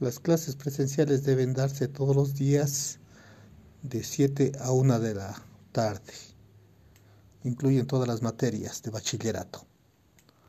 Las clases presenciales deben darse todos los días de 7 a 1 de la tarde. Incluyen todas las materias de bachillerato.